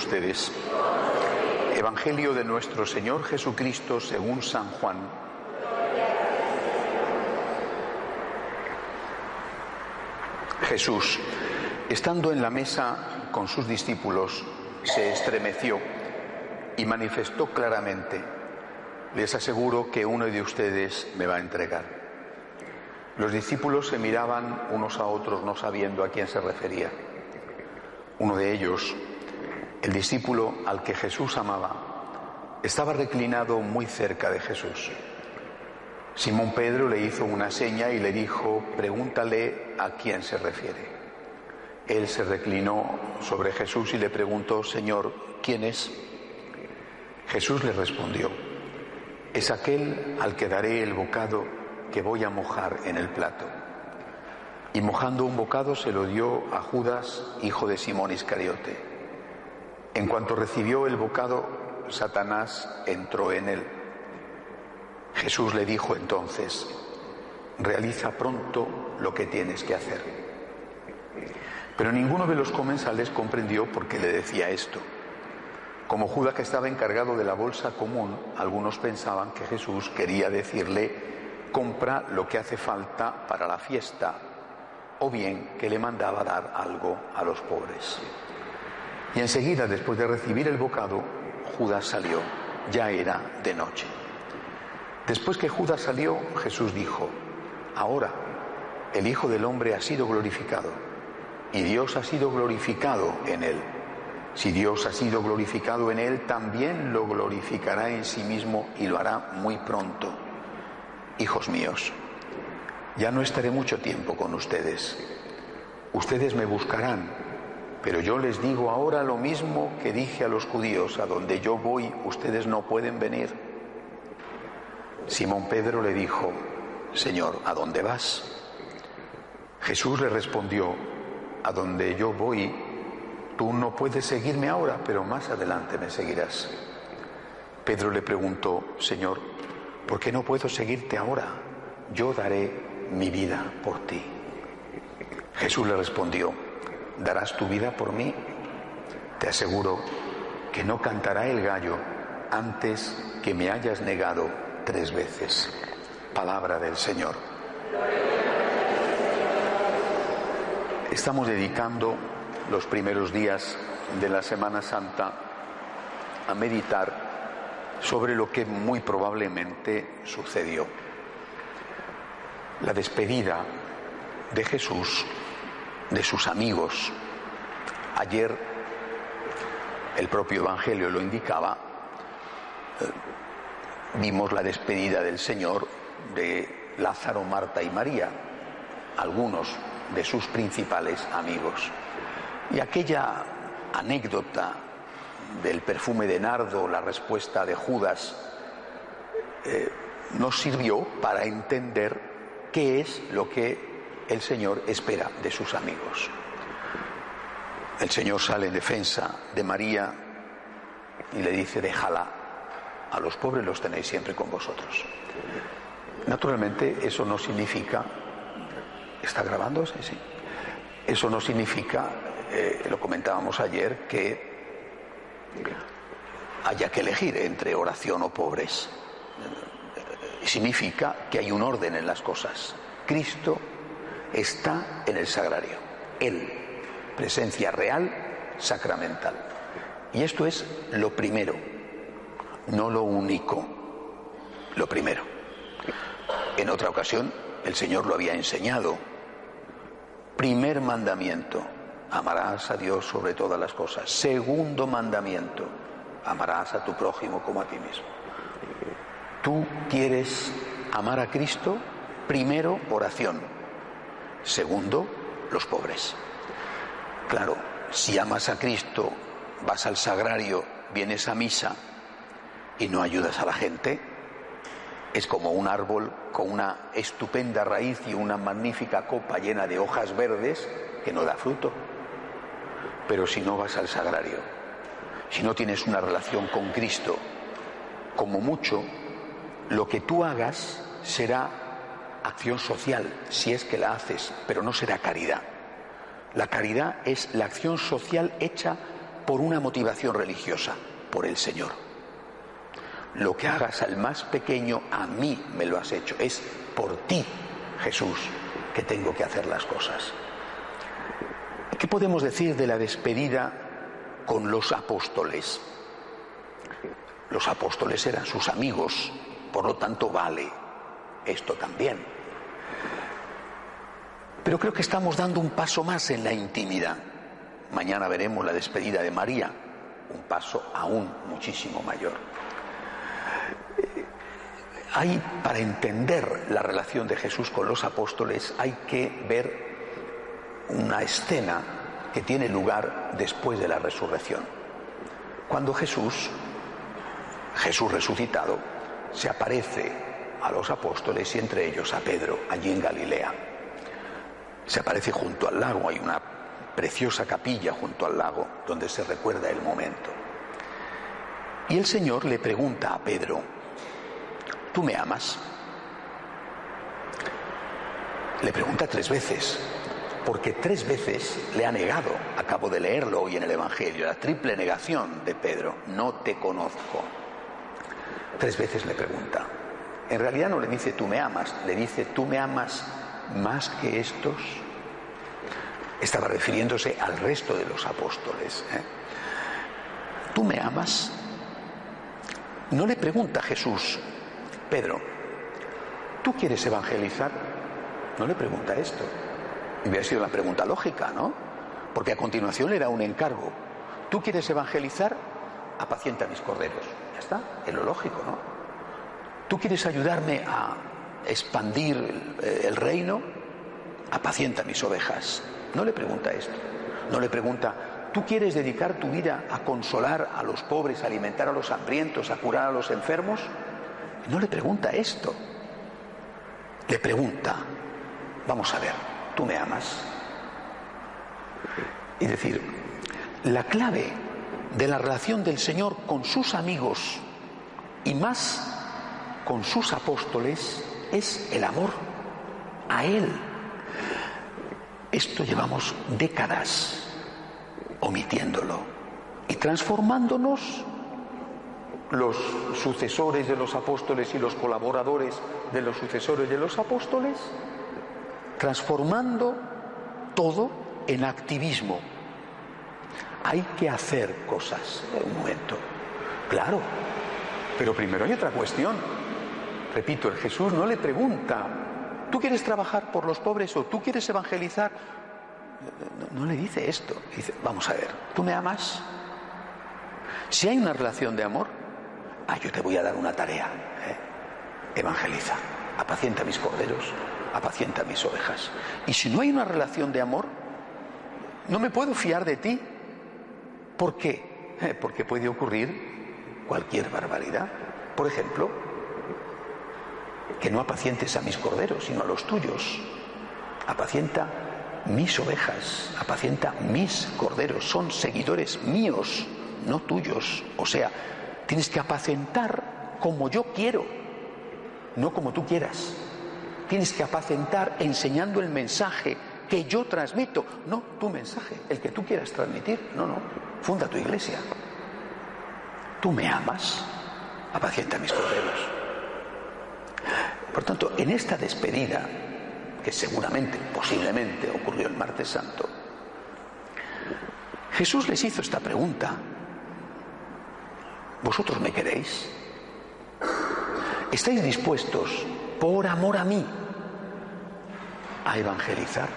ustedes. Evangelio de nuestro Señor Jesucristo según San Juan. Jesús, estando en la mesa con sus discípulos, se estremeció y manifestó claramente, les aseguro que uno de ustedes me va a entregar. Los discípulos se miraban unos a otros no sabiendo a quién se refería. Uno de ellos, el discípulo al que Jesús amaba, estaba reclinado muy cerca de Jesús. Simón Pedro le hizo una seña y le dijo, pregúntale a quién se refiere. Él se reclinó sobre Jesús y le preguntó, Señor, ¿quién es? Jesús le respondió, es aquel al que daré el bocado que voy a mojar en el plato. Y mojando un bocado se lo dio a Judas, hijo de Simón Iscariote. En cuanto recibió el bocado, Satanás entró en él. Jesús le dijo entonces, realiza pronto lo que tienes que hacer. Pero ninguno de los comensales comprendió por qué le decía esto. Como Judas que estaba encargado de la bolsa común, algunos pensaban que Jesús quería decirle, compra lo que hace falta para la fiesta, o bien que le mandaba dar algo a los pobres. Y enseguida, después de recibir el bocado, Judas salió. Ya era de noche. Después que Judas salió, Jesús dijo, ahora el Hijo del Hombre ha sido glorificado y Dios ha sido glorificado en él. Si Dios ha sido glorificado en él, también lo glorificará en sí mismo y lo hará muy pronto. Hijos míos, ya no estaré mucho tiempo con ustedes. Ustedes me buscarán, pero yo les digo ahora lo mismo que dije a los judíos, a donde yo voy, ustedes no pueden venir. Simón Pedro le dijo, Señor, ¿a dónde vas? Jesús le respondió, a donde yo voy, tú no puedes seguirme ahora, pero más adelante me seguirás. Pedro le preguntó, Señor, ¿por qué no puedo seguirte ahora? Yo daré mi vida por ti. Jesús le respondió, ¿darás tu vida por mí? Te aseguro que no cantará el gallo antes que me hayas negado tres veces. Palabra del Señor. Estamos dedicando los primeros días de la Semana Santa a meditar sobre lo que muy probablemente sucedió. La despedida de Jesús de sus amigos. Ayer el propio Evangelio lo indicaba, vimos la despedida del Señor de Lázaro, Marta y María, algunos de sus principales amigos. Y aquella anécdota del perfume de nardo, la respuesta de Judas, eh, nos sirvió para entender qué es lo que el Señor espera de sus amigos. El Señor sale en defensa de María y le dice, déjala, a los pobres los tenéis siempre con vosotros. Naturalmente eso no significa ¿Está grabándose? Sí. Eso no significa, eh, lo comentábamos ayer, que haya que elegir entre oración o pobres. Significa que hay un orden en las cosas. Cristo está en el sagrario. Él, presencia real, sacramental. Y esto es lo primero, no lo único, lo primero. En otra ocasión el Señor lo había enseñado Primer mandamiento, amarás a Dios sobre todas las cosas. Segundo mandamiento, amarás a tu prójimo como a ti mismo. Tú quieres amar a Cristo, primero oración, segundo los pobres. Claro, si amas a Cristo, vas al sagrario, vienes a misa y no ayudas a la gente, es como un árbol con una estupenda raíz y una magnífica copa llena de hojas verdes que no da fruto. Pero si no vas al sagrario, si no tienes una relación con Cristo, como mucho, lo que tú hagas será acción social, si es que la haces, pero no será caridad. La caridad es la acción social hecha por una motivación religiosa, por el Señor. Lo que hagas al más pequeño, a mí me lo has hecho. Es por ti, Jesús, que tengo que hacer las cosas. ¿Qué podemos decir de la despedida con los apóstoles? Los apóstoles eran sus amigos, por lo tanto vale esto también. Pero creo que estamos dando un paso más en la intimidad. Mañana veremos la despedida de María, un paso aún muchísimo mayor. Hay, para entender la relación de Jesús con los apóstoles, hay que ver una escena que tiene lugar después de la resurrección. Cuando Jesús, Jesús resucitado, se aparece a los apóstoles y entre ellos a Pedro, allí en Galilea. Se aparece junto al lago, hay una preciosa capilla junto al lago donde se recuerda el momento. Y el Señor le pregunta a Pedro, ¿tú me amas? Le pregunta tres veces, porque tres veces le ha negado, acabo de leerlo hoy en el Evangelio, la triple negación de Pedro, no te conozco. Tres veces le pregunta. En realidad no le dice tú me amas, le dice tú me amas más que estos. Estaba refiriéndose al resto de los apóstoles. ¿eh? ¿Tú me amas? No le pregunta Jesús, Pedro, ¿tú quieres evangelizar? No le pregunta esto. Y hubiera sido una pregunta lógica, ¿no? Porque a continuación le da un encargo. ¿Tú quieres evangelizar? Apacienta mis corderos. Ya está, es lo lógico, ¿no? ¿Tú quieres ayudarme a expandir el, el reino? Apacienta mis ovejas. No le pregunta esto. No le pregunta, ¿tú quieres dedicar tu vida a consolar a los pobres, a alimentar a los hambrientos, a curar a los enfermos? No le pregunta esto. Le pregunta, vamos a ver, ¿tú me amas? Es decir, la clave de la relación del Señor con sus amigos y más con sus apóstoles es el amor a Él. Esto llevamos décadas omitiéndolo y transformándonos los sucesores de los apóstoles y los colaboradores de los sucesores de los apóstoles, transformando todo en activismo. Hay que hacer cosas. Un momento. Claro. Pero primero hay otra cuestión. Repito, el Jesús no le pregunta, ¿tú quieres trabajar por los pobres o tú quieres evangelizar? No, le dice esto. Dice, vamos a ver, ¿tú me amas? Si hay una relación de amor, ah, yo te voy a dar una tarea. ¿eh? Evangeliza, apacienta mis corderos, apacienta mis ovejas. Y si no hay una relación de amor, no me puedo fiar de ti. ¿Por qué? Eh, porque puede ocurrir cualquier barbaridad. Por ejemplo, que no apacientes a mis corderos, sino a los tuyos. Apacienta mis ovejas, apacienta mis corderos, son seguidores míos, no tuyos. O sea, tienes que apacentar como yo quiero, no como tú quieras. Tienes que apacentar enseñando el mensaje que yo transmito, no tu mensaje, el que tú quieras transmitir. No, no, funda tu iglesia. Tú me amas, apacienta mis corderos. Por tanto, en esta despedida, que seguramente, posiblemente ocurrió el martes santo, Jesús les hizo esta pregunta. ¿Vosotros me queréis? ¿Estáis dispuestos, por amor a mí, a evangelizar?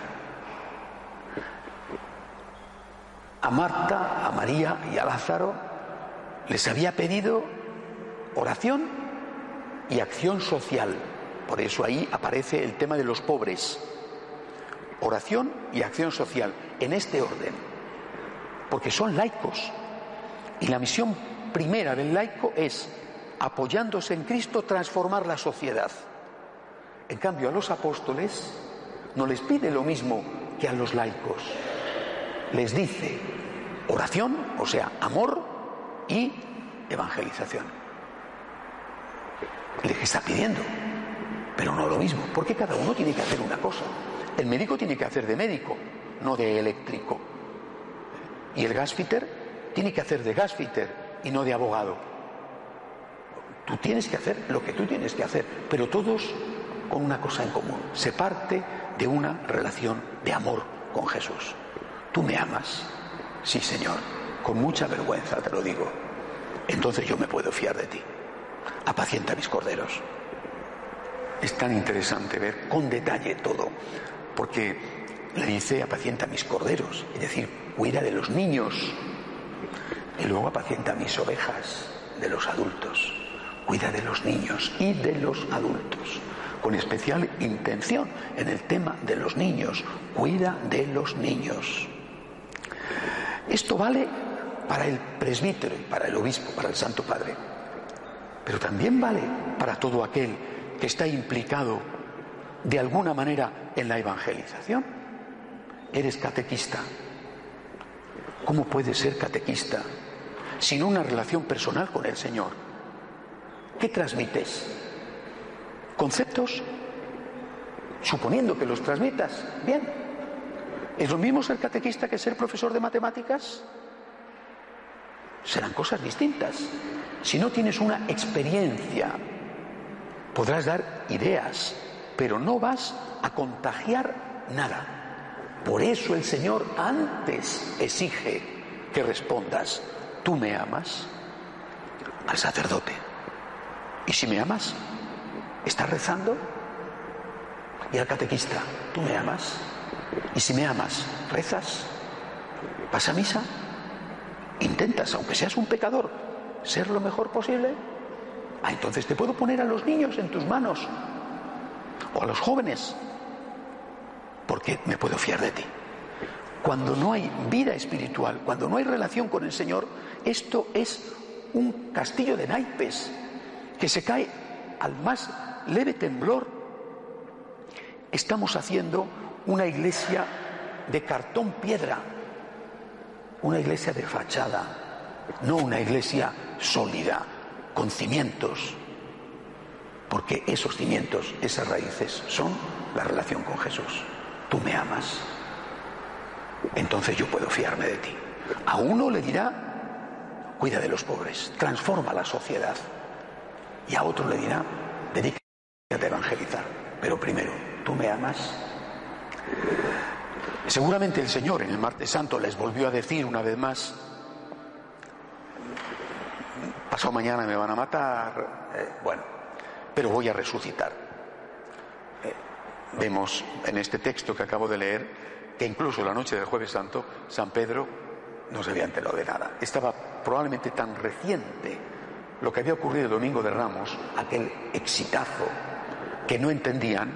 A Marta, a María y a Lázaro les había pedido oración y acción social. Por eso ahí aparece el tema de los pobres. Oración y acción social, en este orden. Porque son laicos. Y la misión primera del laico es, apoyándose en Cristo, transformar la sociedad. En cambio, a los apóstoles no les pide lo mismo que a los laicos. Les dice oración, o sea, amor y evangelización. Les está pidiendo, pero no lo mismo, porque cada uno tiene que hacer una cosa. El médico tiene que hacer de médico, no de eléctrico. Y el gasfiter tiene que hacer de gasfitter y no de abogado. Tú tienes que hacer lo que tú tienes que hacer, pero todos con una cosa en común. Se parte de una relación de amor con Jesús. ¿Tú me amas? Sí, Señor. Con mucha vergüenza te lo digo. Entonces yo me puedo fiar de ti. Apacienta mis corderos. Es tan interesante ver con detalle todo, porque le dice apacienta mis corderos, es decir, cuida de los niños. Y luego apacienta mis ovejas de los adultos. Cuida de los niños y de los adultos. Con especial intención en el tema de los niños. Cuida de los niños. Esto vale para el presbítero para el obispo, para el Santo Padre. Pero también vale para todo aquel que está implicado de alguna manera en la evangelización. Eres catequista. ¿Cómo puedes ser catequista sin una relación personal con el Señor? ¿Qué transmites? ¿Conceptos? Suponiendo que los transmitas. Bien. ¿Es lo mismo ser catequista que ser profesor de matemáticas? Serán cosas distintas. Si no tienes una experiencia, podrás dar ideas, pero no vas a contagiar nada. Por eso el Señor antes exige que respondas, ¿tú me amas? Al sacerdote. Y si me amas, ¿estás rezando? Y al catequista, ¿tú me amas? Y si me amas, ¿rezas? ¿Vas a misa? ¿Intentas, aunque seas un pecador, ser lo mejor posible? Ah, entonces te puedo poner a los niños en tus manos o a los jóvenes, porque me puedo fiar de ti. Cuando no hay vida espiritual, cuando no hay relación con el Señor, esto es un castillo de naipes que se cae al más leve temblor. Estamos haciendo una iglesia de cartón piedra, una iglesia de fachada, no una iglesia sólida, con cimientos, porque esos cimientos, esas raíces son la relación con Jesús. Tú me amas, entonces yo puedo fiarme de ti. A uno le dirá, cuida de los pobres, transforma la sociedad. Y a otro le dirá, dedícate a evangelizar. Pero primero, ¿tú me amas? Seguramente el Señor en el martes santo les volvió a decir una vez más, pasado mañana me van a matar, eh, bueno, pero voy a resucitar. Eh, vemos en este texto que acabo de leer que incluso la noche del jueves santo, San Pedro no se había enterado de nada. Estaba probablemente tan reciente lo que había ocurrido el domingo de Ramos, aquel exitazo, que no entendían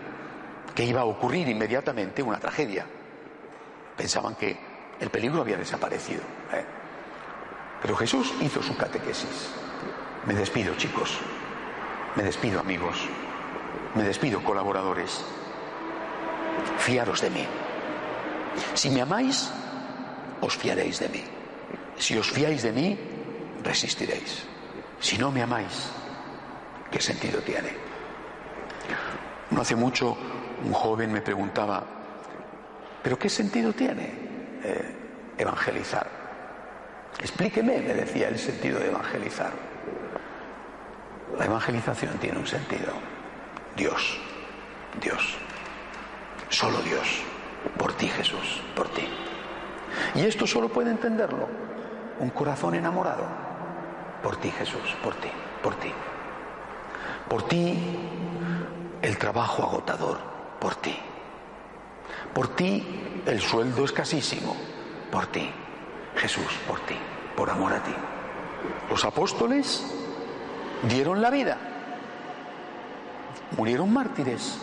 que iba a ocurrir inmediatamente una tragedia. Pensaban que el peligro había desaparecido. ¿eh? Pero Jesús hizo su catequesis. Me despido, chicos. Me despido, amigos. Me despido, colaboradores. Fiaros de mí. Si me amáis, os fiaréis de mí. Si os fiáis de mí, resistiréis. Si no me amáis, ¿qué sentido tiene? No hace mucho un joven me preguntaba, ¿pero qué sentido tiene eh, evangelizar? Explíqueme, me decía, el sentido de evangelizar. La evangelización tiene un sentido. Dios, Dios, solo Dios, por ti Jesús, por ti. Y esto solo puede entenderlo un corazón enamorado. Por ti Jesús, por ti, por ti. Por ti el trabajo agotador, por ti. Por ti el sueldo escasísimo, por ti. Jesús, por ti, por amor a ti. Los apóstoles dieron la vida, murieron mártires,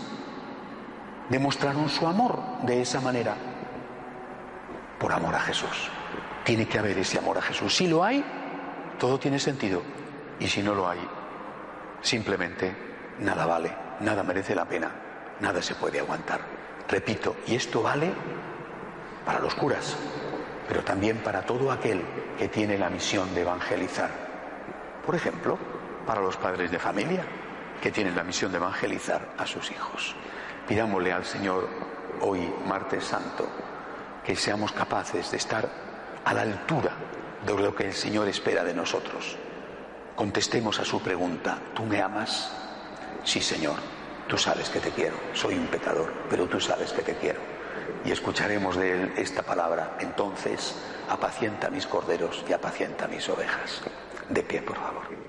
demostraron su amor de esa manera, por amor a Jesús. Tiene que haber ese amor a Jesús. Si lo hay, todo tiene sentido. Y si no lo hay, simplemente nada vale, nada merece la pena nada se puede aguantar. Repito, y esto vale para los curas, pero también para todo aquel que tiene la misión de evangelizar. Por ejemplo, para los padres de familia que tienen la misión de evangelizar a sus hijos. Pidámosle al Señor hoy, martes santo, que seamos capaces de estar a la altura de lo que el Señor espera de nosotros. Contestemos a su pregunta, ¿tú me amas? Sí, Señor, tú sabes que te quiero, soy un pecador, pero tú sabes que te quiero. Y escucharemos de él esta palabra, entonces apacienta mis corderos y apacienta mis ovejas. De pie, por favor.